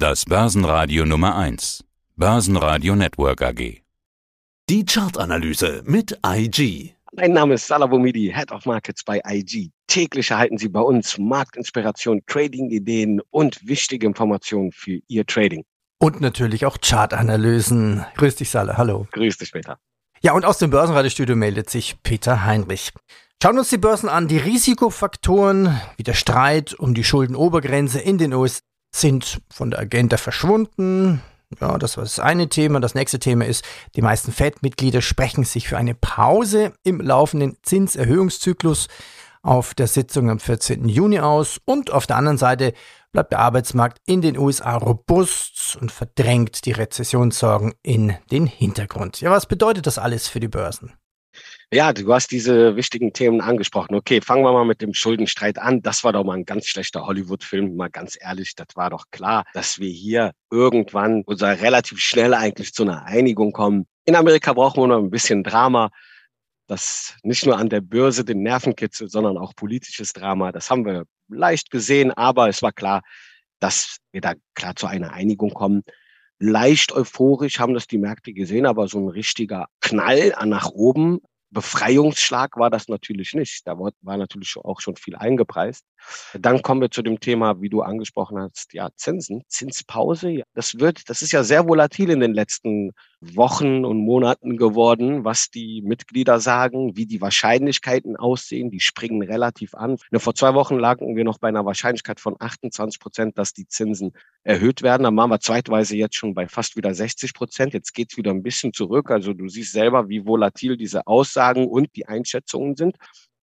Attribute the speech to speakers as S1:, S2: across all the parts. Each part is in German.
S1: Das Börsenradio Nummer 1. Börsenradio Network AG.
S2: Die Chartanalyse mit IG.
S3: Mein Name ist Salah Boumidi, Head of Markets bei IG. Täglich erhalten Sie bei uns Marktinspiration, Trading-Ideen und wichtige Informationen für Ihr Trading.
S4: Und natürlich auch Chartanalysen. Grüß dich, Salah. Hallo.
S3: Grüß dich, Peter.
S4: Ja, und aus dem Börsenradiostudio meldet sich Peter Heinrich. Schauen wir uns die Börsen an. Die Risikofaktoren wie der Streit um die Schuldenobergrenze in den USA sind von der Agenda verschwunden. Ja, das war das eine Thema. Das nächste Thema ist, die meisten Fed-Mitglieder sprechen sich für eine Pause im laufenden Zinserhöhungszyklus auf der Sitzung am 14. Juni aus. Und auf der anderen Seite bleibt der Arbeitsmarkt in den USA robust und verdrängt die Rezessionssorgen in den Hintergrund. Ja, was bedeutet das alles für die Börsen?
S3: Ja, du hast diese wichtigen Themen angesprochen. Okay, fangen wir mal mit dem Schuldenstreit an. Das war doch mal ein ganz schlechter Hollywood-Film, mal ganz ehrlich. Das war doch klar, dass wir hier irgendwann oder relativ schnell eigentlich zu einer Einigung kommen. In Amerika brauchen wir noch ein bisschen Drama. Das nicht nur an der Börse den Nerven kitzelt, sondern auch politisches Drama. Das haben wir leicht gesehen, aber es war klar, dass wir da klar zu einer Einigung kommen leicht euphorisch haben das die Märkte gesehen, aber so ein richtiger Knall nach oben Befreiungsschlag war das natürlich nicht. Da war natürlich auch schon viel eingepreist. Dann kommen wir zu dem Thema, wie du angesprochen hast, ja, Zinsen, Zinspause. Das wird, das ist ja sehr volatil in den letzten Wochen und Monaten geworden, was die Mitglieder sagen, wie die Wahrscheinlichkeiten aussehen. Die springen relativ an. Vor zwei Wochen lagen wir noch bei einer Wahrscheinlichkeit von 28 Prozent, dass die Zinsen erhöht werden. Da waren wir zweitweise jetzt schon bei fast wieder 60 Prozent. Jetzt geht es wieder ein bisschen zurück. Also du siehst selber, wie volatil diese Aussagen und die Einschätzungen sind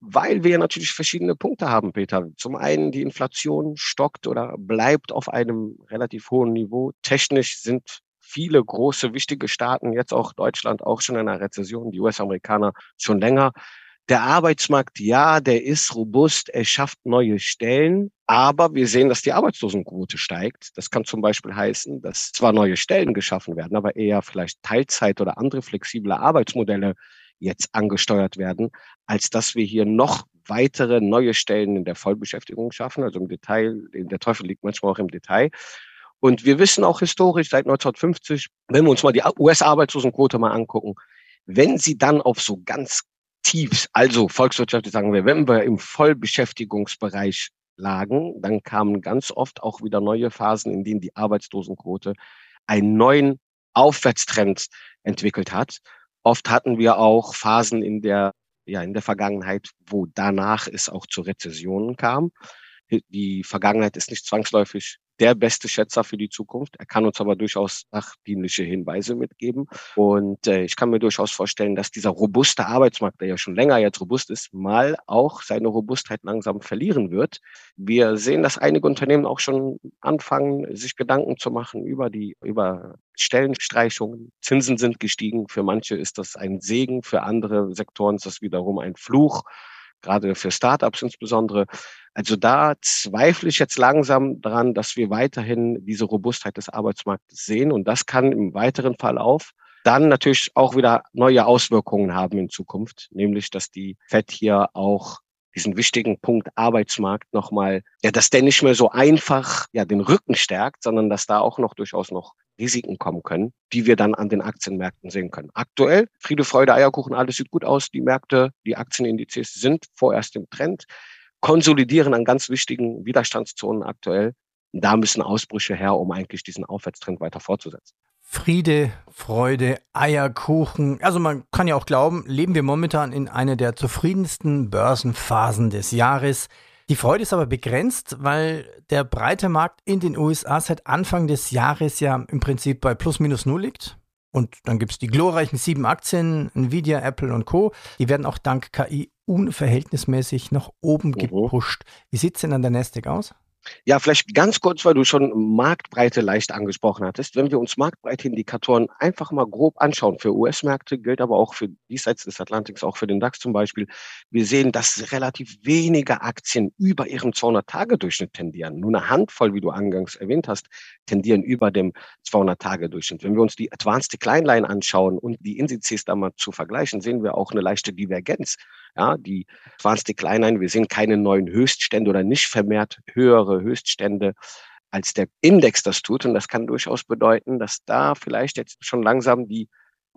S3: weil wir natürlich verschiedene Punkte haben, Peter. Zum einen die Inflation stockt oder bleibt auf einem relativ hohen Niveau. Technisch sind viele große, wichtige Staaten, jetzt auch Deutschland, auch schon in einer Rezession, die US-Amerikaner schon länger. Der Arbeitsmarkt, ja, der ist robust, er schafft neue Stellen, aber wir sehen, dass die Arbeitslosenquote steigt. Das kann zum Beispiel heißen, dass zwar neue Stellen geschaffen werden, aber eher vielleicht Teilzeit oder andere flexible Arbeitsmodelle jetzt angesteuert werden, als dass wir hier noch weitere neue Stellen in der Vollbeschäftigung schaffen. Also im Detail, der Teufel liegt manchmal auch im Detail. Und wir wissen auch historisch seit 1950, wenn wir uns mal die US-Arbeitslosenquote mal angucken, wenn sie dann auf so ganz tief, also volkswirtschaftlich sagen wir, wenn wir im Vollbeschäftigungsbereich lagen, dann kamen ganz oft auch wieder neue Phasen, in denen die Arbeitslosenquote einen neuen Aufwärtstrend entwickelt hat. Oft hatten wir auch Phasen in der, ja, in der Vergangenheit, wo danach es auch zu Rezessionen kam. Die Vergangenheit ist nicht zwangsläufig der beste Schätzer für die Zukunft. Er kann uns aber durchaus sachdienliche Hinweise mitgeben. Und äh, ich kann mir durchaus vorstellen, dass dieser robuste Arbeitsmarkt, der ja schon länger jetzt robust ist, mal auch seine Robustheit langsam verlieren wird. Wir sehen, dass einige Unternehmen auch schon anfangen, sich Gedanken zu machen über die, über Stellenstreichungen. Zinsen sind gestiegen. Für manche ist das ein Segen, für andere Sektoren ist das wiederum ein Fluch gerade für Startups insbesondere. Also da zweifle ich jetzt langsam daran, dass wir weiterhin diese Robustheit des Arbeitsmarktes sehen. Und das kann im weiteren Verlauf dann natürlich auch wieder neue Auswirkungen haben in Zukunft, nämlich dass die FED hier auch diesen wichtigen Punkt Arbeitsmarkt nochmal, ja, dass der nicht mehr so einfach ja den Rücken stärkt, sondern dass da auch noch durchaus noch Risiken kommen können, die wir dann an den Aktienmärkten sehen können. Aktuell, Friede, Freude, Eierkuchen, alles sieht gut aus. Die Märkte, die Aktienindizes sind vorerst im Trend, konsolidieren an ganz wichtigen Widerstandszonen aktuell. Da müssen Ausbrüche her, um eigentlich diesen Aufwärtstrend weiter fortzusetzen.
S4: Friede, Freude, Eierkuchen. Also man kann ja auch glauben, leben wir momentan in einer der zufriedensten Börsenphasen des Jahres. Die Freude ist aber begrenzt, weil der breite Markt in den USA seit Anfang des Jahres ja im Prinzip bei plus minus null liegt. Und dann gibt es die glorreichen sieben Aktien, Nvidia, Apple und Co. Die werden auch dank KI unverhältnismäßig nach oben gepusht. Wie sieht es denn an der Nasdaq aus?
S3: Ja, vielleicht ganz kurz, weil du schon Marktbreite leicht angesprochen hattest. Wenn wir uns Marktbreite-Indikatoren einfach mal grob anschauen, für US-Märkte gilt aber auch für diesseits des Atlantiks, auch für den DAX zum Beispiel, wir sehen, dass relativ wenige Aktien über ihrem 200-Tage-Durchschnitt tendieren. Nur eine Handvoll, wie du angangs erwähnt hast, tendieren über dem 200-Tage-Durchschnitt. Wenn wir uns die Advanced Decline Line anschauen und die Indizes da mal zu vergleichen, sehen wir auch eine leichte Divergenz. Ja, die Decline Line, wir sehen keine neuen Höchststände oder nicht vermehrt höhere Höchststände als der Index das tut. Und das kann durchaus bedeuten, dass da vielleicht jetzt schon langsam die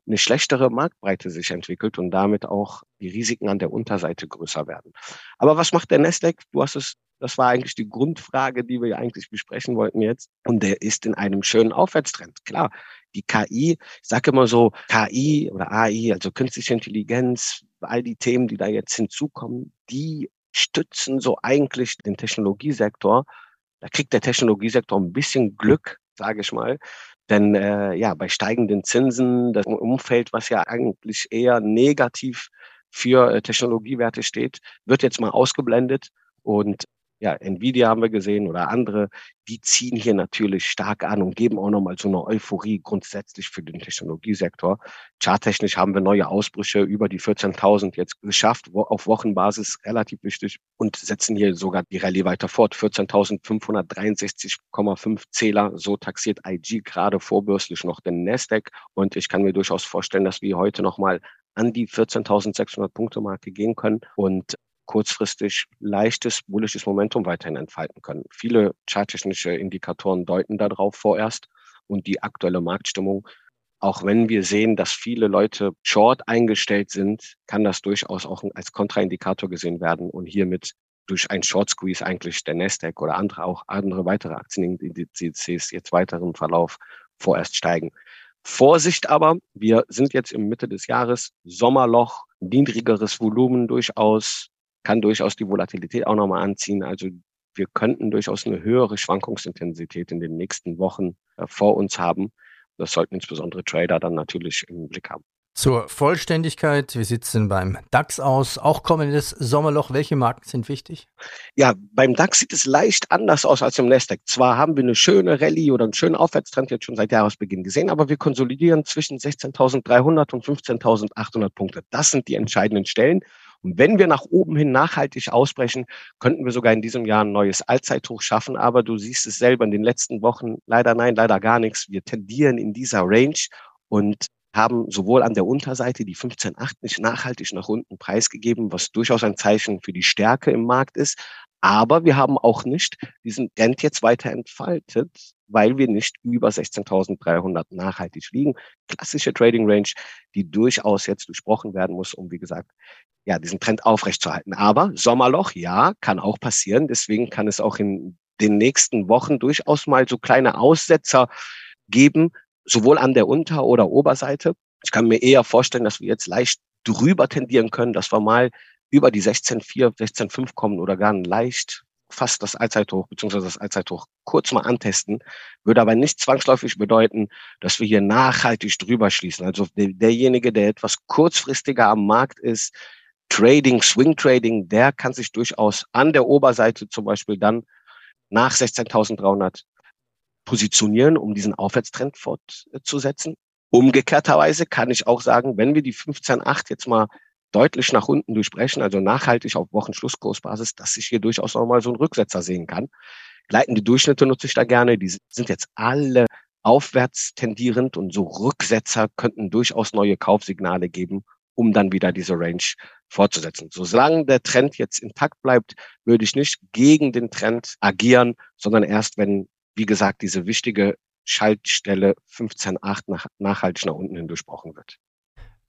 S3: eine schlechtere Marktbreite sich entwickelt und damit auch die Risiken an der Unterseite größer werden. Aber was macht der Nasdaq? Du hast es, das war eigentlich die Grundfrage, die wir eigentlich besprechen wollten jetzt. Und der ist in einem schönen Aufwärtstrend. Klar, die KI, ich sage immer so, KI oder AI, also künstliche Intelligenz, all die Themen, die da jetzt hinzukommen, die stützen so eigentlich den Technologiesektor. Da kriegt der Technologiesektor ein bisschen Glück, sage ich mal. Denn äh, ja, bei steigenden Zinsen, das Umfeld, was ja eigentlich eher negativ für äh, Technologiewerte steht, wird jetzt mal ausgeblendet. Und ja, Nvidia haben wir gesehen oder andere, die ziehen hier natürlich stark an und geben auch nochmal so eine Euphorie grundsätzlich für den Technologiesektor. Charttechnisch haben wir neue Ausbrüche über die 14.000 jetzt geschafft, auf Wochenbasis relativ wichtig und setzen hier sogar die Rallye weiter fort. 14.563,5 Zähler, so taxiert IG gerade vorbürstlich noch den Nasdaq und ich kann mir durchaus vorstellen, dass wir heute nochmal an die 14.600 Punkte Marke gehen können und kurzfristig leichtes bullisches Momentum weiterhin entfalten können. Viele charttechnische Indikatoren deuten darauf vorerst und die aktuelle Marktstimmung. Auch wenn wir sehen, dass viele Leute short eingestellt sind, kann das durchaus auch als Kontraindikator gesehen werden und hiermit durch ein Short Squeeze eigentlich der Nasdaq oder andere auch andere weitere Aktienindizes jetzt weiteren Verlauf vorerst steigen. Vorsicht aber, wir sind jetzt im Mitte des Jahres, Sommerloch, niedrigeres Volumen durchaus, kann durchaus die Volatilität auch nochmal anziehen. Also wir könnten durchaus eine höhere Schwankungsintensität in den nächsten Wochen äh, vor uns haben. Das sollten insbesondere Trader dann natürlich im Blick haben.
S4: Zur Vollständigkeit, wie sieht es denn beim DAX aus? Auch kommendes Sommerloch, welche Marken sind wichtig?
S3: Ja, beim DAX sieht es leicht anders aus als im Nasdaq. Zwar haben wir eine schöne Rallye oder einen schönen Aufwärtstrend jetzt schon seit Jahresbeginn gesehen, aber wir konsolidieren zwischen 16.300 und 15.800 Punkte. Das sind die entscheidenden Stellen. Und wenn wir nach oben hin nachhaltig ausbrechen, könnten wir sogar in diesem Jahr ein neues Allzeithoch schaffen. Aber du siehst es selber in den letzten Wochen, leider nein, leider gar nichts. Wir tendieren in dieser Range und haben sowohl an der Unterseite die 15.8 nicht nachhaltig nach unten preisgegeben, was durchaus ein Zeichen für die Stärke im Markt ist. Aber wir haben auch nicht diesen Trend jetzt weiter entfaltet, weil wir nicht über 16.300 nachhaltig liegen. Klassische Trading Range, die durchaus jetzt durchbrochen werden muss, um, wie gesagt, ja, diesen Trend aufrechtzuerhalten. Aber Sommerloch, ja, kann auch passieren. Deswegen kann es auch in den nächsten Wochen durchaus mal so kleine Aussetzer geben, sowohl an der Unter- oder Oberseite. Ich kann mir eher vorstellen, dass wir jetzt leicht drüber tendieren können, dass wir mal über die 16,4, 16,5 kommen oder gar leicht fast das Allzeithoch beziehungsweise das Allzeithoch kurz mal antesten, würde aber nicht zwangsläufig bedeuten, dass wir hier nachhaltig drüber schließen. Also der, derjenige, der etwas kurzfristiger am Markt ist, Trading, Swing Trading, der kann sich durchaus an der Oberseite zum Beispiel dann nach 16.300 positionieren, um diesen Aufwärtstrend fortzusetzen. Umgekehrterweise kann ich auch sagen, wenn wir die 15.8 jetzt mal deutlich nach unten durchbrechen, also nachhaltig auf Wochenschlusskursbasis, dass ich hier durchaus nochmal so einen Rücksetzer sehen kann. Gleitende Durchschnitte nutze ich da gerne. Die sind jetzt alle aufwärts tendierend und so Rücksetzer könnten durchaus neue Kaufsignale geben, um dann wieder diese Range fortzusetzen. Solange der Trend jetzt intakt bleibt, würde ich nicht gegen den Trend agieren, sondern erst, wenn, wie gesagt, diese wichtige Schaltstelle 15.8 nach, nachhaltig nach unten hin durchbrochen wird.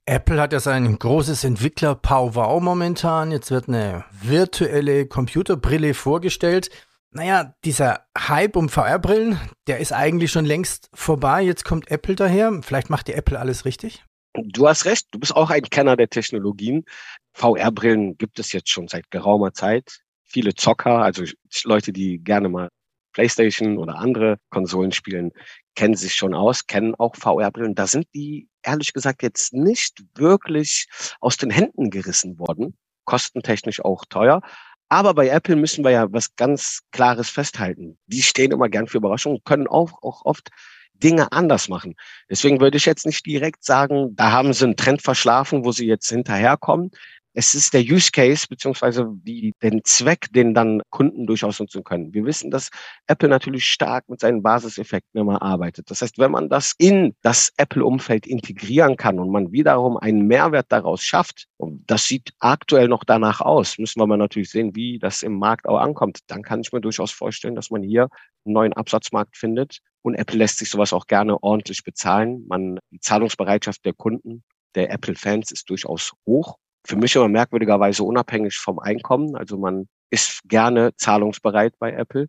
S4: Apple hat ja sein großes Entwickler-Powwow momentan. Jetzt wird eine virtuelle Computerbrille vorgestellt. Naja, dieser Hype um VR-Brillen, der ist eigentlich schon längst vorbei. Jetzt kommt Apple daher. Vielleicht macht die Apple alles richtig?
S3: Du hast recht, du bist auch ein Kenner der Technologien. VR-Brillen gibt es jetzt schon seit geraumer Zeit. Viele Zocker, also Leute, die gerne mal PlayStation oder andere Konsolen spielen, kennen sich schon aus, kennen auch VR-Brillen. Da sind die ehrlich gesagt jetzt nicht wirklich aus den Händen gerissen worden. Kostentechnisch auch teuer. Aber bei Apple müssen wir ja was ganz Klares festhalten. Die stehen immer gern für Überraschungen, können auch, auch oft Dinge anders machen. Deswegen würde ich jetzt nicht direkt sagen, da haben sie einen Trend verschlafen, wo sie jetzt hinterherkommen. Es ist der Use Case beziehungsweise die, den Zweck, den dann Kunden durchaus nutzen können. Wir wissen, dass Apple natürlich stark mit seinen Basiseffekten immer arbeitet. Das heißt, wenn man das in das Apple-Umfeld integrieren kann und man wiederum einen Mehrwert daraus schafft, und das sieht aktuell noch danach aus, müssen wir mal natürlich sehen, wie das im Markt auch ankommt, dann kann ich mir durchaus vorstellen, dass man hier einen neuen Absatzmarkt findet. Und Apple lässt sich sowas auch gerne ordentlich bezahlen. Man, die Zahlungsbereitschaft der Kunden der Apple-Fans ist durchaus hoch für mich immer merkwürdigerweise unabhängig vom Einkommen. Also man ist gerne zahlungsbereit bei Apple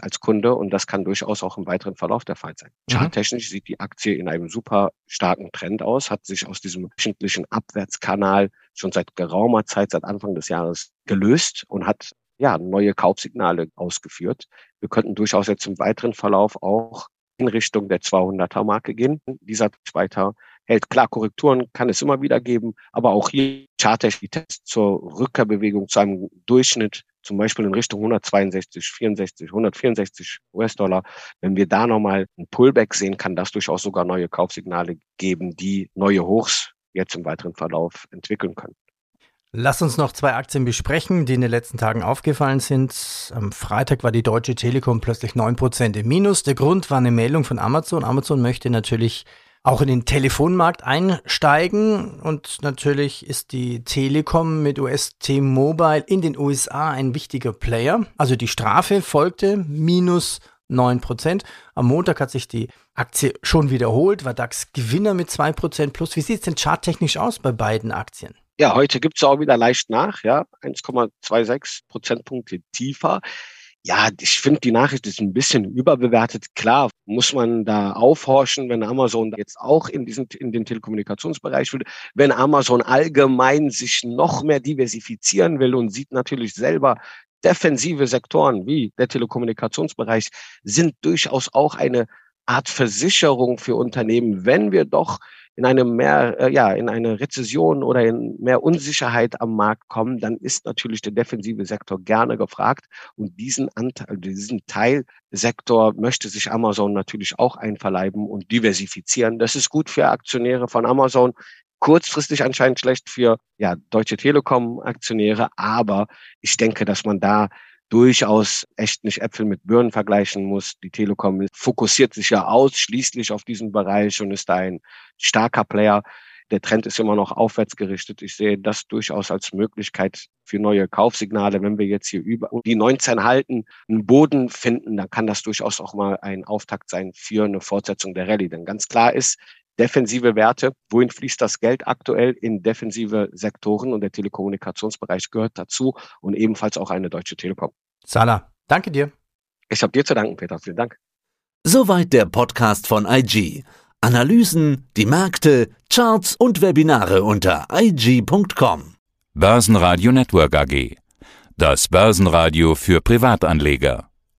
S3: als Kunde und das kann durchaus auch im weiteren Verlauf der Fall sein. Mhm. Charttechnisch sieht die Aktie in einem super starken Trend aus, hat sich aus diesem wöchentlichen Abwärtskanal schon seit geraumer Zeit, seit Anfang des Jahres gelöst und hat ja neue Kaufsignale ausgeführt. Wir könnten durchaus jetzt im weiteren Verlauf auch in Richtung der 200er Marke gehen. Dieser weiter hält. Klar, Korrekturen kann es immer wieder geben, aber auch hier chartech die Tests zur Rückkehrbewegung zu einem Durchschnitt, zum Beispiel in Richtung 162, 64, 164 US-Dollar. Wenn wir da nochmal ein Pullback sehen, kann das durchaus sogar neue Kaufsignale geben, die neue Hochs jetzt im weiteren Verlauf entwickeln können.
S4: Lass uns noch zwei Aktien besprechen, die in den letzten Tagen aufgefallen sind. Am Freitag war die Deutsche Telekom plötzlich 9% im Minus. Der Grund war eine Meldung von Amazon. Amazon möchte natürlich auch in den Telefonmarkt einsteigen. Und natürlich ist die Telekom mit US T-Mobile in den USA ein wichtiger Player. Also die Strafe folgte minus 9%. Am Montag hat sich die Aktie schon wiederholt, war DAX Gewinner mit 2% plus. Wie sieht es denn charttechnisch aus bei beiden Aktien?
S3: Ja, heute gibt es auch wieder leicht nach, ja, 1,26 Prozentpunkte tiefer. Ja, ich finde, die Nachricht ist ein bisschen überbewertet. Klar, muss man da aufhorchen, wenn Amazon jetzt auch in diesen, in den Telekommunikationsbereich will, wenn Amazon allgemein sich noch mehr diversifizieren will und sieht natürlich selber, defensive Sektoren wie der Telekommunikationsbereich sind durchaus auch eine Art Versicherung für Unternehmen, wenn wir doch in eine mehr, äh, ja, in eine Rezession oder in mehr Unsicherheit am Markt kommen, dann ist natürlich der defensive Sektor gerne gefragt. Und diesen Anteil, diesen Teilsektor möchte sich Amazon natürlich auch einverleiben und diversifizieren. Das ist gut für Aktionäre von Amazon kurzfristig anscheinend schlecht für ja, Deutsche Telekom Aktionäre, aber ich denke, dass man da durchaus echt nicht Äpfel mit Birnen vergleichen muss. Die Telekom fokussiert sich ja ausschließlich auf diesen Bereich und ist da ein starker Player. Der Trend ist immer noch aufwärts gerichtet. Ich sehe das durchaus als Möglichkeit für neue Kaufsignale. Wenn wir jetzt hier über die 19 halten, einen Boden finden, dann kann das durchaus auch mal ein Auftakt sein für eine Fortsetzung der Rallye. Denn ganz klar ist, defensive Werte. Wohin fließt das Geld aktuell in defensive Sektoren? Und der Telekommunikationsbereich gehört dazu und ebenfalls auch eine Deutsche Telekom.
S4: Salah, danke dir.
S3: Ich habe dir zu danken, Peter. Vielen Dank.
S2: Soweit der Podcast von IG. Analysen, die Märkte, Charts und Webinare unter IG.com.
S1: Börsenradio Network AG. Das Börsenradio für Privatanleger.